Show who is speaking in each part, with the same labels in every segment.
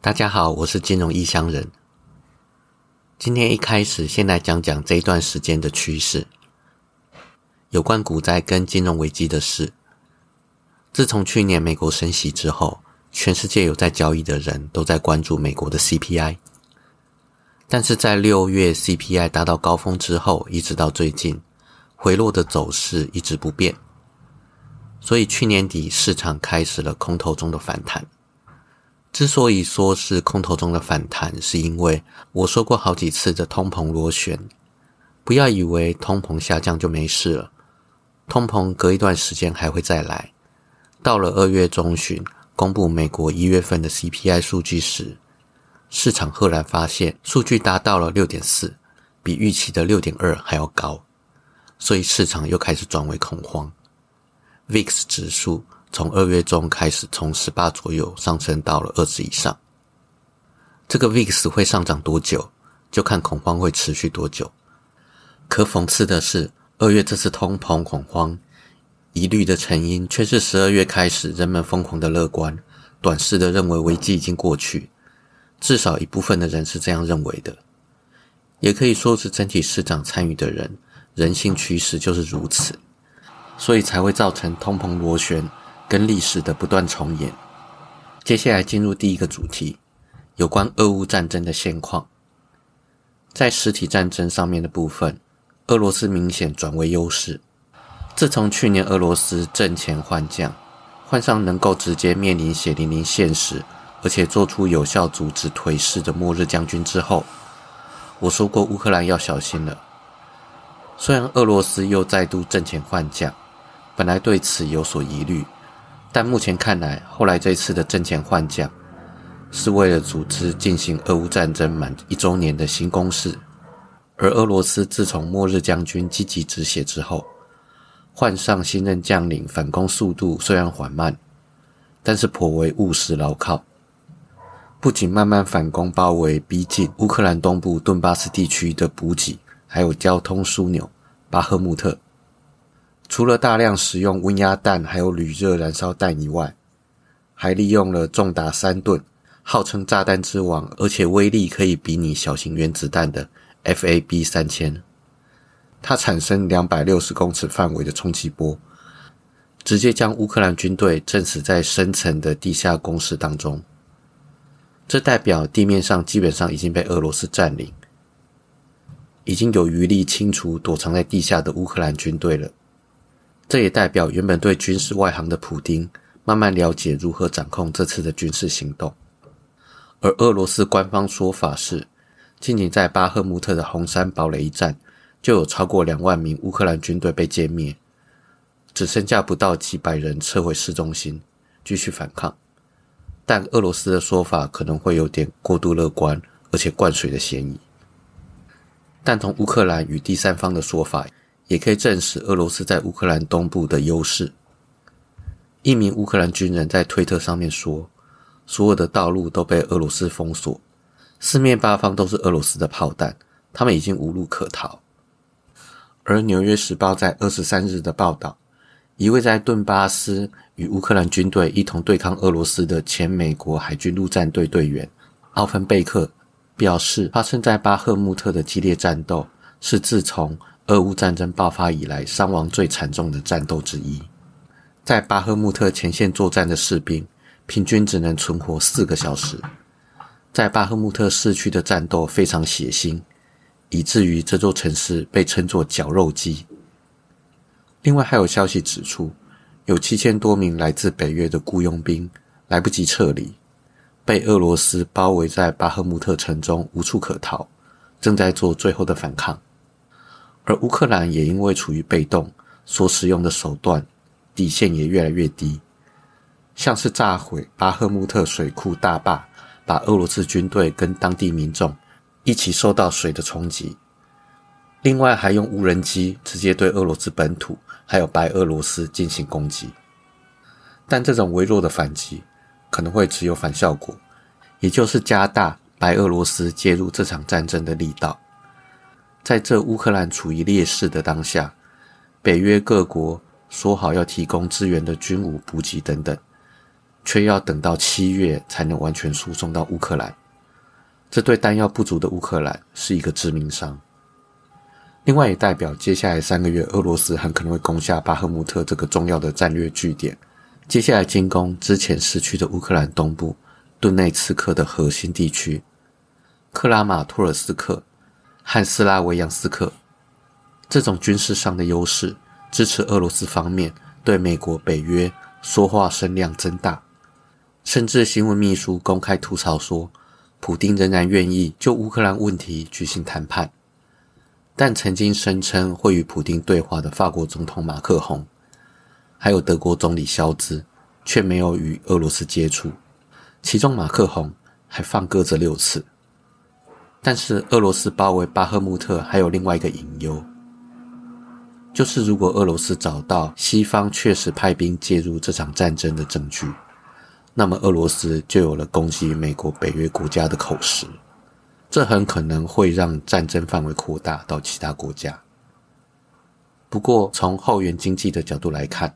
Speaker 1: 大家好，我是金融异乡人。今天一开始，先来讲讲这一段时间的趋势，有关股灾跟金融危机的事。自从去年美国升息之后，全世界有在交易的人都在关注美国的 CPI。但是在六月 CPI 达到高峰之后，一直到最近，回落的走势一直不变。所以去年底市场开始了空头中的反弹。之所以说是空头中的反弹，是因为我说过好几次的通膨螺旋。不要以为通膨下降就没事了，通膨隔一段时间还会再来。到了二月中旬公布美国一月份的 CPI 数据时，市场赫然发现数据达到了六点四，比预期的六点二还要高，所以市场又开始转为恐慌。VIX 指数。从二月中开始，从十八左右上升到了二十以上。这个 VIX 会上涨多久，就看恐慌会持续多久。可讽刺的是，二月这次通膨恐慌疑虑的成因，却是十二月开始人们疯狂的乐观，短视的认为危机已经过去。至少一部分的人是这样认为的，也可以说是整体市场参与的人，人性趋势就是如此，所以才会造成通膨螺旋。跟历史的不断重演。接下来进入第一个主题，有关俄乌战争的现况。在实体战争上面的部分，俄罗斯明显转为优势。自从去年俄罗斯阵前换将，换上能够直接面临血淋淋现实，而且做出有效阻止颓势的末日将军之后，我说过乌克兰要小心了。虽然俄罗斯又再度阵前换将，本来对此有所疑虑。但目前看来，后来这次的阵前换将，是为了组织进行俄乌战争满一周年的新攻势。而俄罗斯自从末日将军积极止血之后，换上新任将领，反攻速度虽然缓慢，但是颇为务实牢靠。不仅慢慢反攻包围逼近乌克兰东部顿巴斯地区的补给，还有交通枢纽巴赫穆特。除了大量使用温压弹还有铝热燃烧弹以外，还利用了重达三吨、号称炸弹之王，而且威力可以比拟小型原子弹的 FAB 三千。它产生两百六十公尺范围的冲击波，直接将乌克兰军队震死在深层的地下工事当中。这代表地面上基本上已经被俄罗斯占领，已经有余力清除躲藏在地下的乌克兰军队了。这也代表原本对军事外行的普丁慢慢了解如何掌控这次的军事行动，而俄罗斯官方说法是，仅仅在巴赫穆特的红山堡垒一战，就有超过两万名乌克兰军队被歼灭，只剩下不到几百人撤回市中心继续反抗。但俄罗斯的说法可能会有点过度乐观，而且灌水的嫌疑。但从乌克兰与第三方的说法。也可以证实俄罗斯在乌克兰东部的优势。一名乌克兰军人在推特上面说：“所有的道路都被俄罗斯封锁，四面八方都是俄罗斯的炮弹，他们已经无路可逃。”而《纽约时报》在二十三日的报道，一位在顿巴斯与乌克兰军队一同对抗俄罗斯的前美国海军陆战队队员奥芬贝克表示，发生在巴赫穆特的激烈战斗是自从。俄乌战争爆发以来，伤亡最惨重的战斗之一。在巴赫穆特前线作战的士兵，平均只能存活四个小时。在巴赫穆特市区的战斗非常血腥，以至于这座城市被称作“绞肉机”。另外，还有消息指出，有七千多名来自北约的雇佣兵来不及撤离，被俄罗斯包围在巴赫穆特城中，无处可逃，正在做最后的反抗。而乌克兰也因为处于被动，所使用的手段底线也越来越低，像是炸毁巴赫穆特水库大坝，把俄罗斯军队跟当地民众一起受到水的冲击。另外，还用无人机直接对俄罗斯本土还有白俄罗斯进行攻击。但这种微弱的反击可能会只有反效果，也就是加大白俄罗斯介入这场战争的力道。在这乌克兰处于劣势的当下，北约各国说好要提供支援的军武补给等等，却要等到七月才能完全输送到乌克兰，这对弹药不足的乌克兰是一个致命伤。另外，也代表接下来三个月，俄罗斯很可能会攻下巴赫穆特这个重要的战略据点，接下来进攻之前失去的乌克兰东部顿内茨克的核心地区克拉马托尔斯克和斯拉维扬斯克。这种军事上的优势，支持俄罗斯方面对美国、北约说话声量增大，甚至新闻秘书公开吐槽说，普京仍然愿意就乌克兰问题举行谈判。但曾经声称会与普京对话的法国总统马克宏，还有德国总理肖兹，却没有与俄罗斯接触。其中马克宏还放鸽子六次。但是俄罗斯包围巴赫穆特还有另外一个隐忧，就是如果俄罗斯找到西方确实派兵介入这场战争的证据，那么俄罗斯就有了攻击美国、北约国家的口实。这很可能会让战争范围扩大到其他国家。不过，从后援经济的角度来看，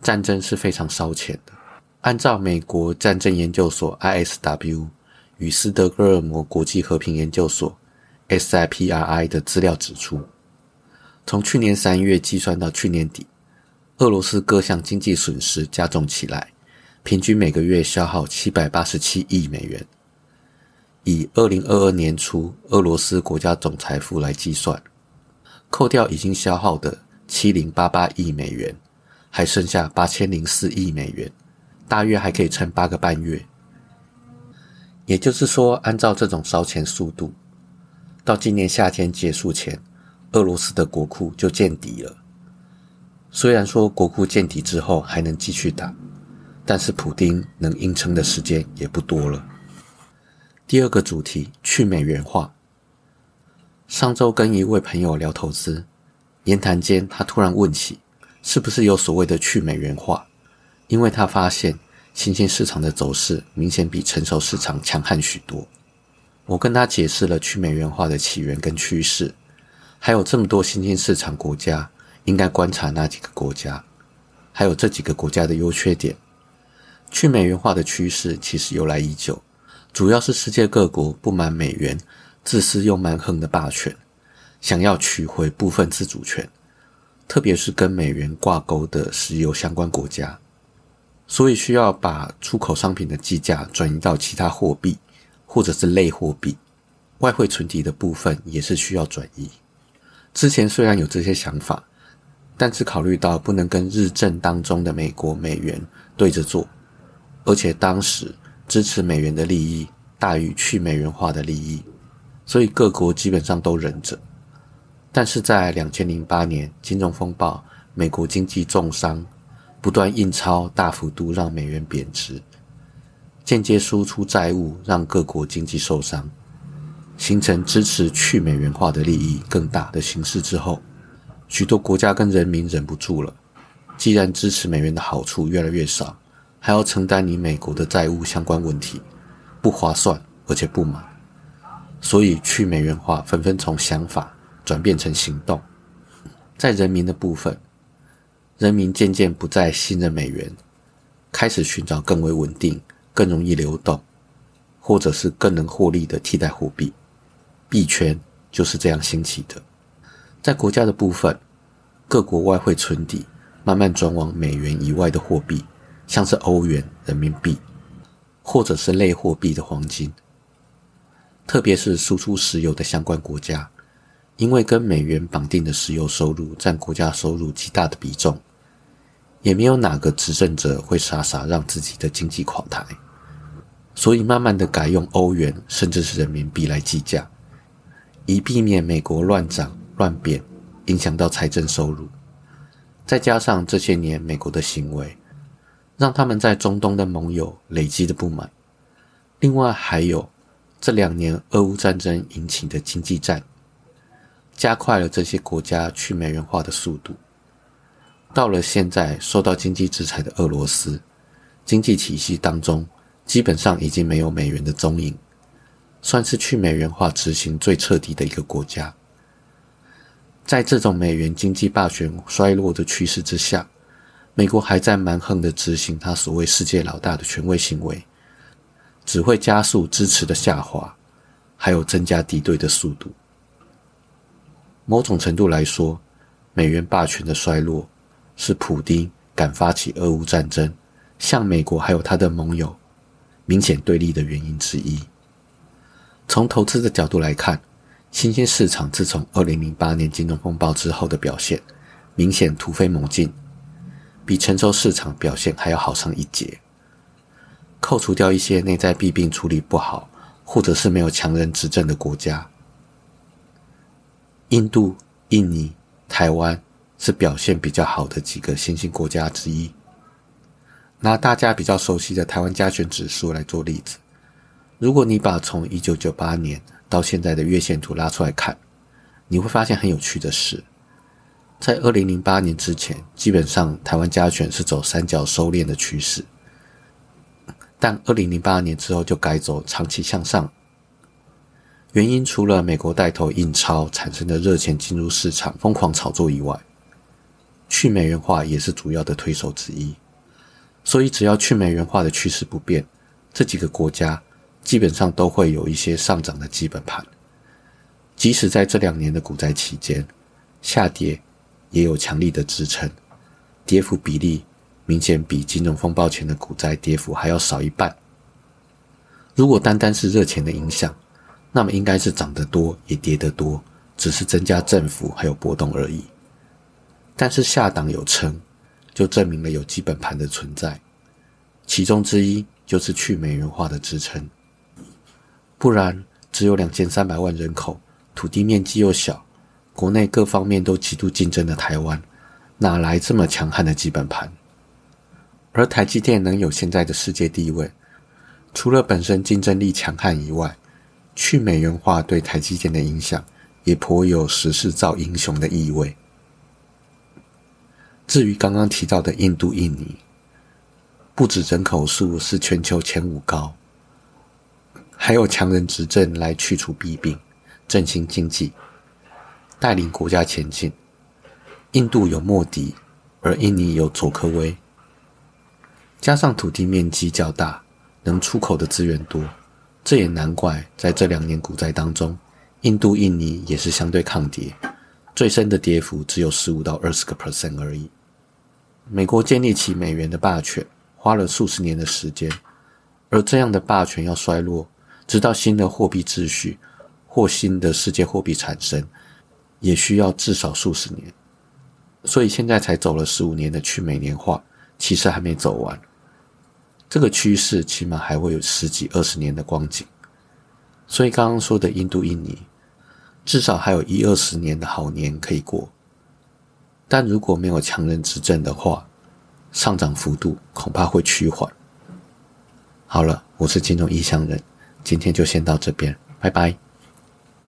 Speaker 1: 战争是非常烧钱的。按照美国战争研究所 （ISW） 与斯德哥尔摩国际和平研究所 （SIPRI） 的资料指出，从去年三月计算到去年底，俄罗斯各项经济损失加重起来，平均每个月消耗七百八十七亿美元。以二零二二年初俄罗斯国家总财富来计算，扣掉已经消耗的七零八八亿美元，还剩下八千零四亿美元，大约还可以撑八个半月。也就是说，按照这种烧钱速度，到今年夏天结束前，俄罗斯的国库就见底了。虽然说国库见底之后还能继续打，但是普丁能硬撑的时间也不多了。第二个主题去美元化。上周跟一位朋友聊投资，言谈间他突然问起，是不是有所谓的去美元化？因为他发现新兴市场的走势明显比成熟市场强悍许多。我跟他解释了去美元化的起源跟趋势，还有这么多新兴市场国家应该观察哪几个国家，还有这几个国家的优缺点。去美元化的趋势其实由来已久。主要是世界各国不满美元自私又蛮横的霸权，想要取回部分自主权，特别是跟美元挂钩的石油相关国家，所以需要把出口商品的计价转移到其他货币或者是类货币，外汇存底的部分也是需要转移。之前虽然有这些想法，但是考虑到不能跟日政当中的美国美元对着做，而且当时。支持美元的利益大于去美元化的利益，所以各国基本上都忍着。但是在两千零八年金融风暴，美国经济重伤，不断印钞大幅度让美元贬值，间接输出债务让各国经济受伤，形成支持去美元化的利益更大的形势之后，许多国家跟人民忍不住了。既然支持美元的好处越来越少。还要承担你美国的债务相关问题，不划算，而且不满，所以去美元化纷纷从想法转变成行动。在人民的部分，人民渐渐不再信任美元，开始寻找更为稳定、更容易流动，或者是更能获利的替代货币。币圈就是这样兴起的。在国家的部分，各国外汇存底慢慢转往美元以外的货币。像是欧元、人民币，或者是类货币的黄金，特别是输出石油的相关国家，因为跟美元绑定的石油收入占国家收入极大的比重，也没有哪个执政者会傻傻让自己的经济垮台，所以慢慢的改用欧元甚至是人民币来计价，以避免美国乱涨乱贬，影响到财政收入。再加上这些年美国的行为。让他们在中东的盟友累积的不满，另外还有这两年俄乌战争引起的经济战，加快了这些国家去美元化的速度。到了现在，受到经济制裁的俄罗斯，经济体系当中基本上已经没有美元的踪影，算是去美元化执行最彻底的一个国家。在这种美元经济霸权衰落的趋势之下。美国还在蛮横的执行他所谓世界老大的权威行为，只会加速支持的下滑，还有增加敌对的速度。某种程度来说，美元霸权的衰落是普丁敢发起俄乌战争，向美国还有他的盟友明显对立的原因之一。从投资的角度来看，新兴市场自从二零零八年金融风暴之后的表现明显突飞猛进，比成熟市场表现还要好上一截。扣除掉一些内在弊病处理不好，或者是没有强人执政的国家。印度、印尼、台湾是表现比较好的几个新兴国家之一。拿大家比较熟悉的台湾加权指数来做例子，如果你把从一九九八年到现在的月线图拉出来看，你会发现很有趣的是，在二零零八年之前，基本上台湾加权是走三角收敛的趋势，但二零零八年之后就改走长期向上。原因除了美国带头印钞产生的热钱进入市场疯狂炒作以外，去美元化也是主要的推手之一。所以只要去美元化的趋势不变，这几个国家基本上都会有一些上涨的基本盘。即使在这两年的股灾期间，下跌也有强力的支撑，跌幅比例明显比金融风暴前的股灾跌幅还要少一半。如果单单是热钱的影响，那么应该是涨得多也跌得多，只是增加振幅还有波动而已。但是下档有撑，就证明了有基本盘的存在，其中之一就是去美元化的支撑。不然，只有两千三百万人口，土地面积又小，国内各方面都极度竞争的台湾，哪来这么强悍的基本盘？而台积电能有现在的世界地位，除了本身竞争力强悍以外，去美元化对台积电的影响，也颇有时势造英雄的意味。至于刚刚提到的印度、印尼，不止人口数是全球前五高，还有强人执政来去除弊病、振兴经济、带领国家前进。印度有莫迪，而印尼有佐科威，加上土地面积较大，能出口的资源多。这也难怪，在这两年股灾当中，印度、印尼也是相对抗跌，最深的跌幅只有十五到二十个 percent 而已。美国建立起美元的霸权，花了数十年的时间，而这样的霸权要衰落，直到新的货币秩序或新的世界货币产生，也需要至少数十年。所以现在才走了十五年的去美年化，其实还没走完。这个趋势起码还会有十几二十年的光景，所以刚刚说的印度、印尼，至少还有一二十年的好年可以过。但如果没有强人执政的话，上涨幅度恐怕会趋缓。好了，我是金融异乡人，今天就先到这边，拜拜。